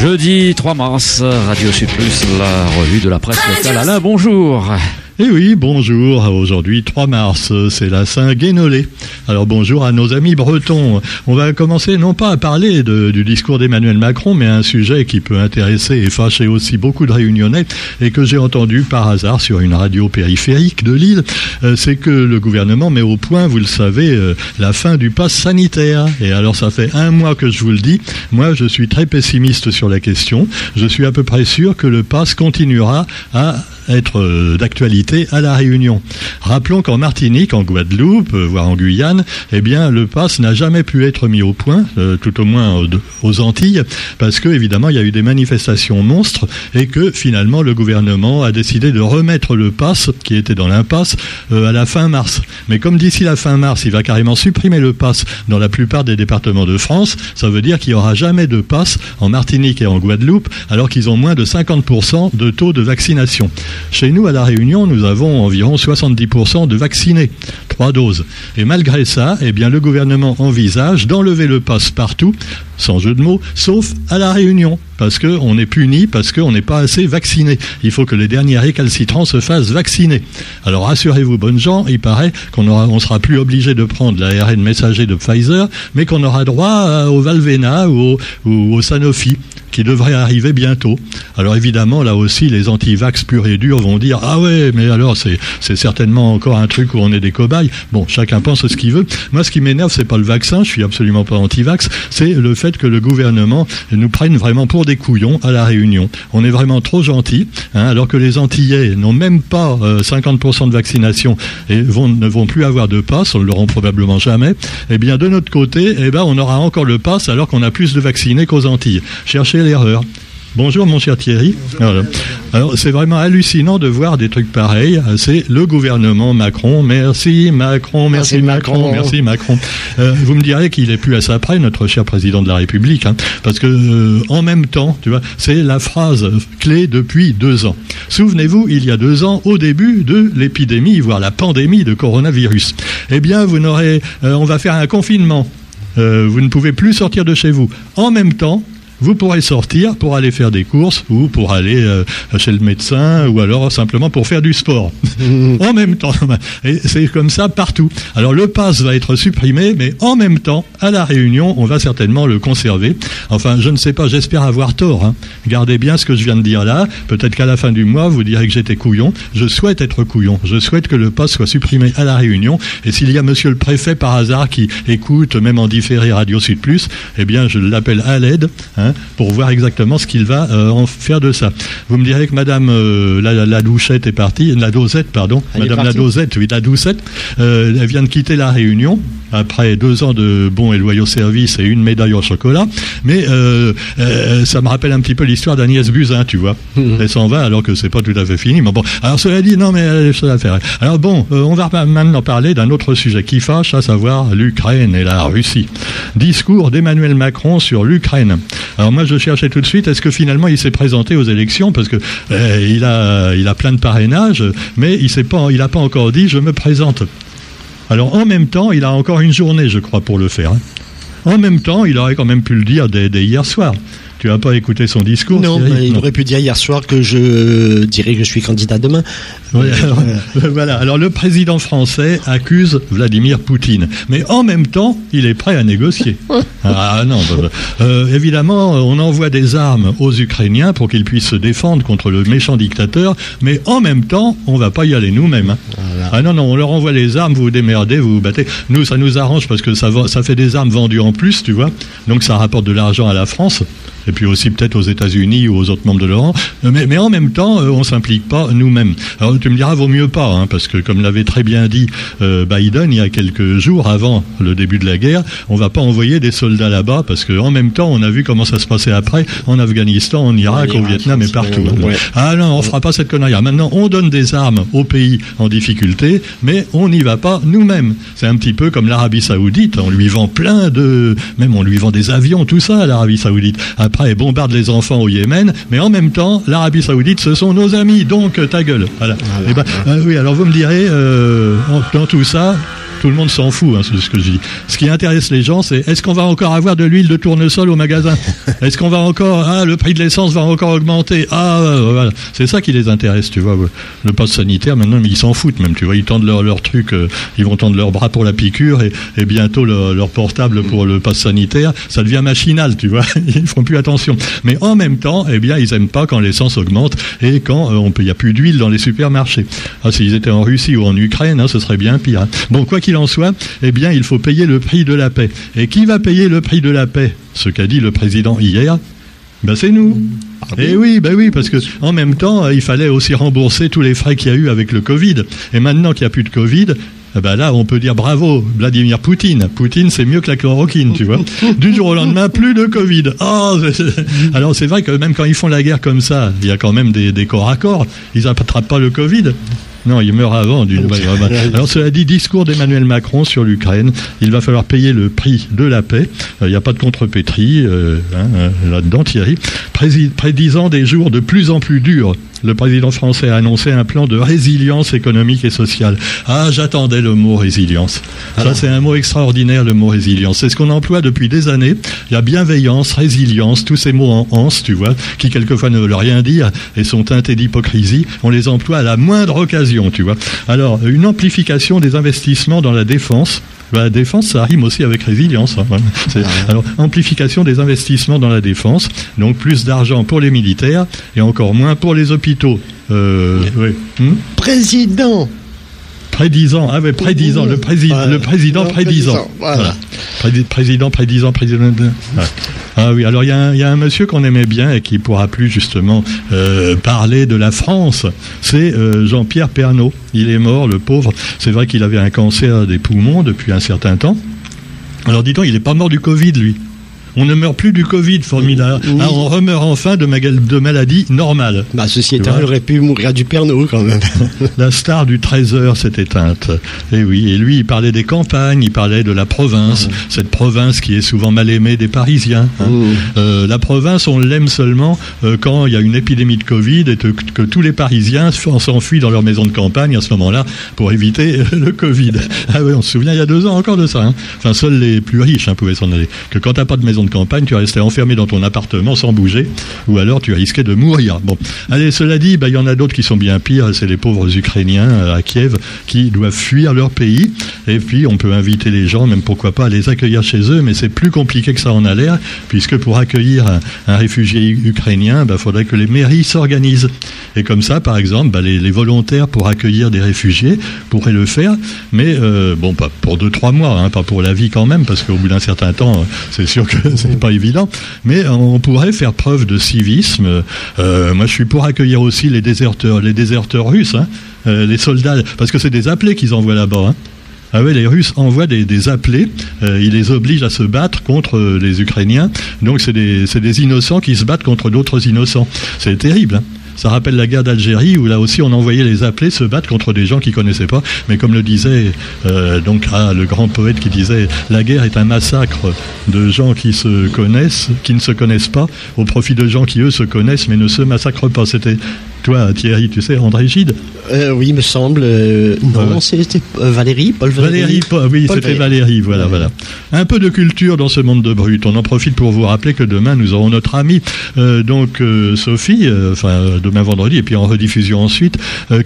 Jeudi 3 mars, Radio Sud Plus, la revue de la presse locale. Alain, bonjour. Eh oui, bonjour. Aujourd'hui, 3 mars, c'est la Saint-Guénolé. Alors bonjour à nos amis bretons. On va commencer non pas à parler du discours d'Emmanuel Macron, mais un sujet qui peut intéresser et fâcher aussi beaucoup de réunionnais et que j'ai entendu par hasard sur une radio périphérique de Lille. Euh, c'est que le gouvernement met au point, vous le savez, euh, la fin du pass sanitaire. Et alors ça fait un mois que je vous le dis. Moi, je suis très pessimiste sur la question. Je suis à peu près sûr que le pass continuera à être euh, d'actualité à la Réunion. Rappelons qu'en Martinique, en Guadeloupe, euh, voire en Guyane, eh bien, le pass n'a jamais pu être mis au point, euh, tout au moins aux Antilles, parce que évidemment, il y a eu des manifestations monstres et que finalement, le gouvernement a décidé de remettre le pass qui était dans l'impasse à la fin mars. Mais comme d'ici la fin mars, il va carrément supprimer le pass dans la plupart des départements de France, ça veut dire qu'il n'y aura jamais de pass en Martinique et en Guadeloupe, alors qu'ils ont moins de 50% de taux de vaccination. Chez nous, à La Réunion, nous avons environ 70% de vaccinés, trois doses. Et malgré ça, eh le gouvernement envisage d'enlever le pass partout, sans jeu de mots, sauf à La Réunion, parce qu'on est puni, parce qu'on n'est pas assez vacciné. Il faut que les derniers récalcitrants se fassent vacciner. Alors rassurez-vous, bonnes gens, il paraît qu'on on sera plus obligé de prendre l'ARN messager de Pfizer, mais qu'on aura droit au Valvena ou au Sanofi qui devrait arriver bientôt. Alors évidemment, là aussi, les anti-vax purs et durs vont dire Ah ouais, mais alors c'est, certainement encore un truc où on est des cobayes. Bon, chacun pense ce qu'il veut. Moi, ce qui m'énerve, c'est pas le vaccin, je suis absolument pas anti-vax, c'est le fait que le gouvernement nous prenne vraiment pour des couillons à la Réunion. On est vraiment trop gentil, hein, alors que les Antillais n'ont même pas 50% euh, de vaccination et ne vont plus avoir de passe, on ne l'auront probablement jamais. Eh bien, de notre côté, eh ben, on aura encore le passe alors qu'on a plus de vaccinés qu'aux Antilles. Cherchez l'erreur. Bonjour mon cher Thierry. Alors c'est vraiment hallucinant de voir des trucs pareils. C'est le gouvernement Macron. Merci Macron, merci, Macron, merci Macron. Euh, vous me direz qu'il est plus à sa près, notre cher président de la République, hein, parce que euh, en même temps, tu vois, c'est la phrase clé depuis deux ans. Souvenez-vous, il y a deux ans, au début de l'épidémie, voire la pandémie de coronavirus. Eh bien, vous n'aurez, euh, on va faire un confinement. vous ne pouvez plus sortir de chez vous. En même temps, vous pourrez sortir pour aller faire des courses ou pour aller euh, chez le médecin ou alors simplement pour faire du sport en même temps. Et c'est comme ça partout. Alors le pass va être supprimé, mais en même temps, à la Réunion, on va certainement le conserver. Enfin, je ne sais pas, j'espère avoir tort. Hein. Gardez bien ce que je viens de dire là. Peut-être qu'à la fin du mois, vous direz que j'étais couillon. Je souhaite être couillon. Je souhaite que le pass soit supprimé à la Réunion. Et s'il y a monsieur le préfet par hasard qui écoute, même en différé Radio Sud Plus, eh bien, je l'appelle à l'aide. Hein, Hein, pour voir exactement ce qu'il va euh, en faire de ça. Vous me direz que Madame euh, la, douchette est partie, la dosette, pardon, Madame la dosette, oui, la doucette, euh, elle vient de quitter la Réunion après deux ans de bons et loyaux services et une médaille au chocolat. Mais ça me rappelle un petit peu l'histoire d'Agnès Buzyn, tu vois. Elle s'en va alors que c'est pas tout à fait fini. Mais bon, alors cela dit, non, mais elle a à faire. Alors bon, on va maintenant parler d'un autre sujet qui fâche, à savoir l'Ukraine et la Russie. Discours d'Emmanuel Macron sur l'Ukraine. Alors moi, je cherchais tout de suite, est-ce que finalement il s'est présenté aux élections parce que euh, il a plein de parrainages, mais il s'est pas il a pas encore dit je me présente. Alors en même temps, il a encore une journée, je crois, pour le faire. Hein. En même temps, il aurait quand même pu le dire dès hier soir. Tu n'as pas écouté son discours Non, il aurait pu dire hier soir que je dirais que je suis candidat demain. voilà. Alors le président français accuse Vladimir Poutine, mais en même temps, il est prêt à négocier. ah non, bah, bah. Euh, évidemment, on envoie des armes aux Ukrainiens pour qu'ils puissent se défendre contre le méchant dictateur, mais en même temps, on va pas y aller nous-mêmes. Hein. Ah non, non, on leur envoie les armes, vous vous démerdez, vous vous battez. Nous, ça nous arrange parce que ça, ça fait des armes vendues en plus, tu vois. Donc ça rapporte de l'argent à la France et puis aussi peut-être aux États-Unis ou aux autres membres de l'OTAN. Mais, mais, en même temps, euh, on s'implique pas nous-mêmes. Alors tu me diras, vaut mieux pas, hein, parce que comme l'avait très bien dit euh, Biden il y a quelques jours avant le début de la guerre, on va pas envoyer des soldats là-bas, parce qu'en même temps, on a vu comment ça se passait après en Afghanistan, en Irak, au Vietnam et partout. Ah non, on fera pas cette connerie. Maintenant, on donne des armes aux pays en difficulté, mais on n'y va pas nous-mêmes. C'est un petit peu comme l'Arabie Saoudite. On lui vend plein de, même on lui vend des avions, tout ça à l'Arabie Saoudite. Après, bombarde les enfants au Yémen, mais en même temps, l'Arabie Saoudite, ce sont nos amis, donc ta gueule. Voilà. Eh ben, euh, oui, alors vous me direz, euh, dans tout ça, Tout le monde s'en fout, hein, c'est ce que je dis. Ce qui intéresse les gens, c'est est-ce qu'on va encore avoir de l'huile de tournesol au magasin Est-ce qu'on va encore ah le prix de l'essence va encore augmenter Ah voilà, c'est ça qui les intéresse, tu vois. Le passe sanitaire, maintenant ils s'en foutent même, tu vois. Ils tendent leur, leur truc, euh, ils vont tendre leurs bras pour la piqûre et, et bientôt leur, leur portable pour le passe sanitaire, ça devient machinal, tu vois. Ils font plus attention. Mais en même temps, eh bien, ils aiment pas quand l'essence augmente et quand euh, il y a plus d'huile dans les supermarchés. Ah, s'ils étaient en Russie ou en Ukraine, hein, ce serait bien pire. hein. Bon, quoi qu'il en soit, eh bien, il faut payer le prix de la paix. Et qui va payer le prix de la paix? Ce qu'a dit le président hier. Ben, c'est nous. Eh oui, ben oui, parce que en même temps, il fallait aussi rembourser tous les frais qu'il y a eu avec le Covid. Et maintenant qu'il n'y a plus de Covid, eh ben là, on peut dire bravo, Vladimir Poutine. Poutine, c'est mieux que la chloroquine, tu vois. Du jour au lendemain, plus de Covid. Oh, c'est- alors c'est vrai que même quand ils font la guerre comme ça, il y a quand même des, des corps à corps. Ils n'attrapent pas le Covid. Non, il meurt avant. Du... Alors cela dit, discours d'Emmanuel Macron sur l'Ukraine. Il va falloir payer le prix de la paix. Euh, Il n'y a pas de contrepétrie euh, hein, euh, là-dedans, Thierry. Prédisant des jours de plus en plus durs. Le président français a annoncé un plan de résilience économique et sociale. Ah, j'attendais le mot résilience. Ça, c'est un mot extraordinaire, le mot résilience. C'est ce qu'on emploie depuis des années. Il y a bienveillance, résilience, tous ces mots en anse, tu vois, qui quelquefois ne veulent rien dire et sont teintés d'hypocrisie. On les emploie à la moindre occasion, tu vois. Alors, une amplification des investissements dans la défense. Bah, La défense, ça rime aussi avec résilience. hein. C'est- Alors, amplification des investissements dans la défense, donc plus d'argent pour les militaires et encore moins pour les hôpitaux. Euh, oui. Hmm Président Prédisant, ah ouais, prédisant, le, prési- Voilà. le président Le prédisant. prédisant, voilà. Président, prédisant, président. Ouais. Ah oui, alors il y, a un- monsieur qu'on aimait bien et qui pourra plus justement euh, parler de la France. C'est euh, Jean-Pierre Pernaud. Il est mort, le pauvre. C'est vrai qu'il avait un cancer des poumons depuis un certain temps. Alors dis donc, il n'est pas mort du Covid, lui. On ne meurt plus du Covid, formidable. Oui. Ah, on remeurt enfin de, maladies normales. Bah, ceci étant, il aurait pu mourir du Pernod quand même. La star du 13h s'est éteinte. Et oui, et lui, il parlait des campagnes, il parlait de la province, cette province qui est souvent mal aimée des Parisiens. hein. Mmh. Euh, la province, on l'aime seulement euh, quand il y a une épidémie de Covid et que, que tous les Parisiens s'en- s'enfuient dans leur maison de campagne à ce moment-là pour éviter le Covid. Ah oui, on se souvient il y a deux ans encore de ça. hein. Enfin, seuls les plus riches hein, pouvaient s'en aller. Que quand t'as pas de maison de campagne, tu restais enfermé dans ton appartement sans bouger, ou alors tu risquais de mourir. Bon, allez, cela dit, bah, il y en a d'autres qui sont bien pires. C'est les pauvres Ukrainiens euh, à Kiev qui doivent fuir leur pays. Et puis, on peut inviter les gens, même pourquoi pas, à les accueillir chez eux, mais c'est plus compliqué que ça en a l'air, puisque pour accueillir un, réfugié ukrainien, il faudrait que les mairies s'organisent. Et comme ça, par exemple, bah, les, les volontaires pour accueillir des réfugiés pourraient le faire, mais euh, bon, pas pour deux, trois mois, hein, pas pour la vie quand même, parce qu'au bout d'un certain temps, euh, c'est sûr que c'est pas évident, mais on pourrait faire preuve de civisme. Euh, moi, je suis pour accueillir aussi les déserteurs, les déserteurs russes, hein, euh, les soldats, parce que c'est des appelés qu'ils envoient là-bas. hein. Ah ouais, les Russes envoient des, appelés, euh, ils les obligent à se battre contre euh, les Ukrainiens. Donc c'est des, des innocents qui se battent contre d'autres innocents. C'est terrible. hein. Ça rappelle la guerre d'Algérie où là aussi on envoyait les appelés se battre contre des gens qu'ils connaissaient pas. Mais comme le disait euh, donc ah, le grand poète qui disait la guerre est un massacre de gens qui se connaissent, qui ne se connaissent pas, au profit de gens qui eux se connaissent mais ne se massacrent pas. Toi Thierry, tu sais André Gide. Euh, oui, me semble. euh, non, Ouais. c'était Valérie, Paul Valérie. Valérie, oui, c'était. Valérie, voilà, voilà. Un peu de culture dans ce monde de brut. On en profite pour vous rappeler que demain, nous aurons notre amie, euh, donc Sophie, enfin demain vendredi, et puis en rediffusion ensuite,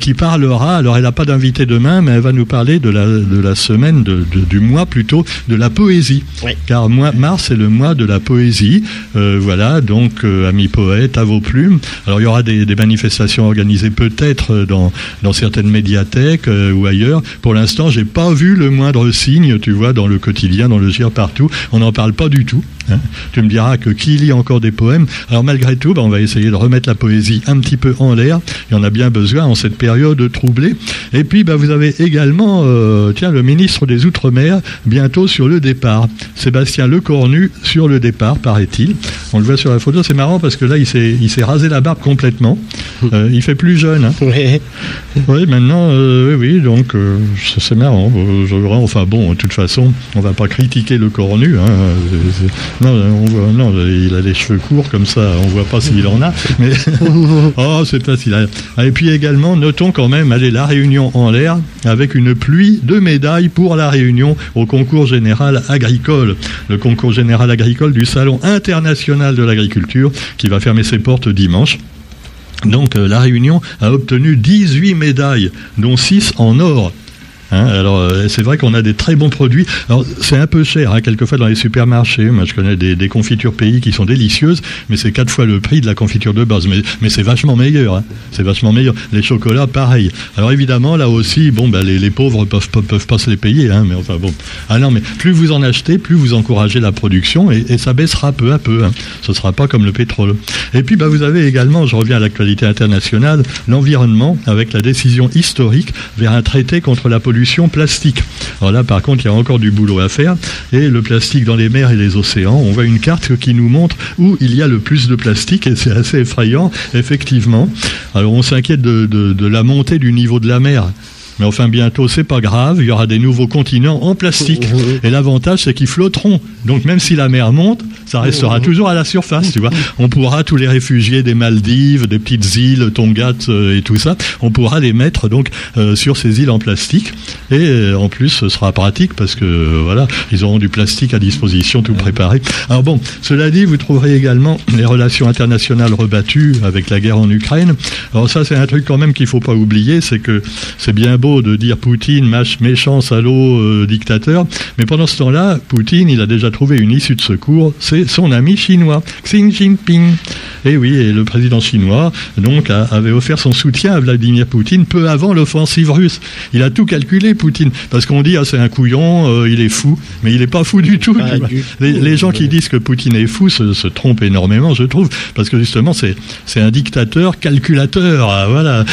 qui parlera, alors elle n'a pas d'invité demain, mais elle va nous parler de la, de la semaine, de, de- du mois plutôt, de la poésie. Car mois, mars est le mois de la poésie. Voilà, donc amis poètes, à vos plumes. Alors il y aura des, des manifestations organisées peut-être dans, certaines médiathèques euh, ou ailleurs. Pour l'instant, j'ai pas vu le moindre signe, tu vois, dans le quotidien, dans le gire partout. On n'en parle pas du tout. Hein. Tu me diras que qui lit encore des poèmes Alors malgré tout, ben, on va essayer de remettre la poésie un petit peu en l'air. Il y en a bien besoin en cette période troublée. Et puis, ben, vous avez également, euh, tiens, le ministre des Outre-mer bientôt sur le départ. Sébastien Lecornu sur le départ, paraît-il. On le voit sur la photo. C'est marrant parce que là, il s'est, rasé la barbe complètement. Euh, il fait plus jeune. Hein. Ouais. Oui, maintenant, euh, oui, oui, donc euh, c'est marrant. Enfin bon, de toute façon, on va pas critiquer le cornu. Hein, Non, on voit, non, il a les cheveux courts comme ça, on voit pas s'il en a. Mais oh, c'est facile. Ah, et puis également, notons quand même, allez, la Réunion en l'air avec une pluie de médailles pour la Réunion au concours général agricole, le concours général agricole du Salon international de l'agriculture qui va fermer ses portes dimanche. Donc euh, la Réunion a obtenu 18 médailles, dont 6 en or. Hein, alors euh, c'est vrai qu'on a des très bons produits. Alors c'est un peu cher, hein, quelquefois dans les supermarchés. Moi je connais des, confitures pays qui sont délicieuses, mais c'est quatre fois le prix de la confiture de base. Mais, mais c'est vachement meilleur. Hein. C'est vachement meilleur. Les chocolats, pareil. Alors évidemment là aussi, bon bah, les, les pauvres peuvent, peuvent pas se les payer. Mais enfin bon. Ah non, mais plus vous en achetez, plus vous encouragez la production et, ça baissera peu à peu. Ce sera pas comme le pétrole. Et puis bah, vous avez également, je reviens à l'actualité internationale, l'environnement avec la décision historique vers un traité contre la pollution plastique. Alors là, par contre, il y a encore du boulot à faire. Et le plastique dans les mers et les océans, on voit une carte qui nous montre où il y a le plus de plastique et c'est assez effrayant, effectivement. Alors on s'inquiète de, de la montée du niveau de la mer. Mais enfin, bientôt, c'est pas grave, il y aura des nouveaux continents en plastique. Et l'avantage, c'est qu'ils flotteront. Donc, même si la mer monte, ça restera toujours à la surface, tu vois. On pourra, tous les réfugiés des Maldives, des petites îles, Tonga euh, et tout ça, on pourra les mettre donc euh, sur ces îles en plastique. Et euh, en plus, ce sera pratique parce que, voilà, ils auront du plastique à disposition, tout préparé. Alors bon, cela dit, vous trouverez également les relations internationales rebattues avec la guerre en Ukraine. Alors ça, c'est un truc quand même qu'il faut pas oublier, c'est que c'est bien beau de dire Poutine, méchant, salaud, euh, dictateur. Mais pendant ce temps-là, Poutine, il a déjà trouvé une issue de secours. C'est son ami chinois, Xi Jinping. Et oui, et le président chinois, donc, avait offert son soutien à Vladimir Poutine peu avant l'offensive russe. Il a tout calculé, Poutine. Parce qu'on dit, ah, c'est un couillon, euh, il est fou. Mais il n'est pas fou du tout. les, gens qui disent que Poutine est fou se, trompent énormément, je trouve. Parce que justement, c'est, c'est un dictateur calculateur. Ah, voilà.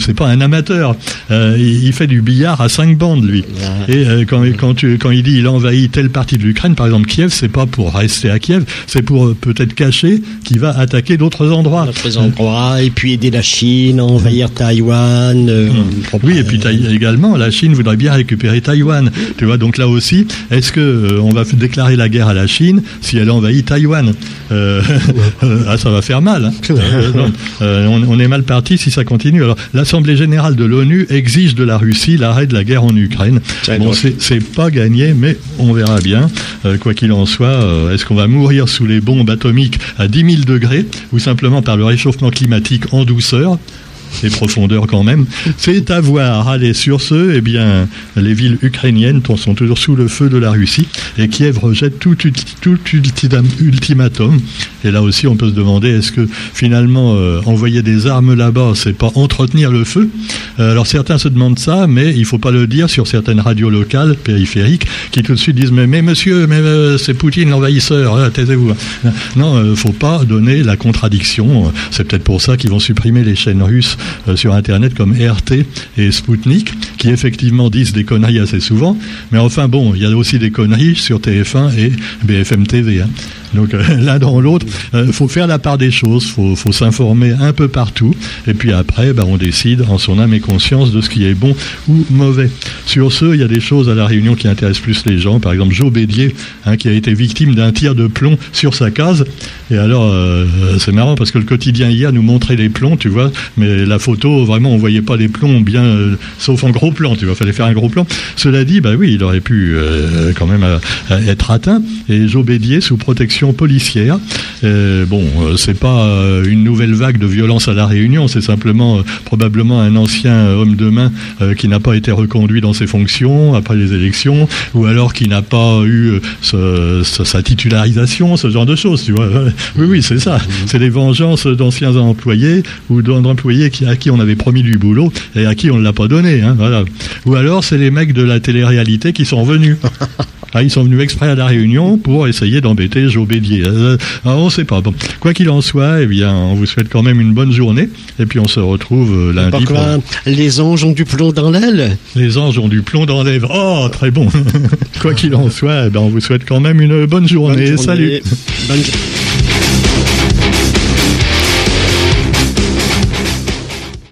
C'est pas un amateur. Euh, il, fait du billard à cinq bandes, lui. Et euh, quand, quand, tu, quand il dit il envahit telle partie de l'Ukraine, par exemple Kiev, c'est pas pour rester à Kiev, c'est pour euh, peut-être cacher qu'il va attaquer d'autres endroits. D'autres endroits, et puis aider la Chine à envahir Taïwan. Euh, mmh. oui, et puis également, la Chine voudrait bien récupérer Taïwan. Tu vois, donc là aussi, est-ce que on va déclarer la guerre à la Chine si elle envahit Taïwan? Ah, ça va faire mal. Hein. on, on, est mal parti si ça continue. Alors, l'Assemblée générale de l'ONU exige de la Russie l'arrêt de la guerre en Ukraine. Bon, c'est pas gagné, mais on verra bien. Euh, quoi qu'il en soit, euh, est-ce qu'on va mourir sous les bombes atomiques à 10 000 degrés ou simplement par le réchauffement climatique en douceur et profondeur quand même. C'est à voir. Allez, sur ce, eh bien, les villes ukrainiennes sont toujours sous le feu de la Russie et Kiev rejette tout, ultimatum. Et là aussi, on peut se demander est-ce que finalement euh, envoyer des armes là-bas, c'est pas entretenir le feu? Alors certains se demandent ça, mais il faut pas le dire sur certaines radios locales périphériques qui tout de suite disent mais, monsieur, mais euh, c'est Poutine l'envahisseur, taisez-vous. Non, faut pas donner la contradiction. C'est peut-être pour ça qu'ils vont supprimer les chaînes russes euh, sur Internet comme RT et Sputnik, qui effectivement disent des conneries assez souvent. Mais enfin, bon, il y a aussi des conneries sur TF1 et BFM TV. Hein. Donc euh, l'un dans l'autre, il euh, faut faire la part des choses, faut, faut s'informer un peu partout, et puis après, bah, on décide en son âme et conscience de ce qui est bon ou mauvais. Sur ce, il y a des choses à la Réunion qui intéressent plus les gens. Par exemple, Joe Bédier, hein, qui a été victime d'un tir de plomb sur sa case. Et alors, c'est marrant parce que le quotidien hier nous montrait les plombs, tu vois, mais la photo, vraiment, on voyait pas les plombs bien, euh, sauf en gros plan, tu vois, fallait faire un gros plan. Cela dit, bah oui, il aurait pu euh, quand même euh, être atteint. Et Jobédier sous protection policière. bon, c'est pas une nouvelle vague de violence à la Réunion, c'est simplement probablement un ancien homme de main qui n'a pas été reconduit dans ses fonctions après les élections, ou alors qui n'a pas eu sa titularisation, ce genre de choses, tu vois. Oui, oui, c'est ça. C'est des vengeances d'anciens employés ou d'employés qui à qui on avait promis du boulot et à qui on ne l'a pas donné. Hein, voilà. Ou alors c'est les mecs de la télé-réalité qui sont venus. Ah, ils sont venus exprès à la Réunion pour essayer d'embêter Joe Bédier. Euh, ah, on ne sait pas. Bon, quoi qu'il en soit, eh bien, on vous souhaite quand même une bonne journée. Et puis on se retrouve euh, lundi. Les anges ont du plomb dans l'aile. Les anges ont du plomb dans l'aile. Oh, très bon. quoi qu'il en soit, eh ben, on vous souhaite quand même une bonne journée. Salut. Bonne...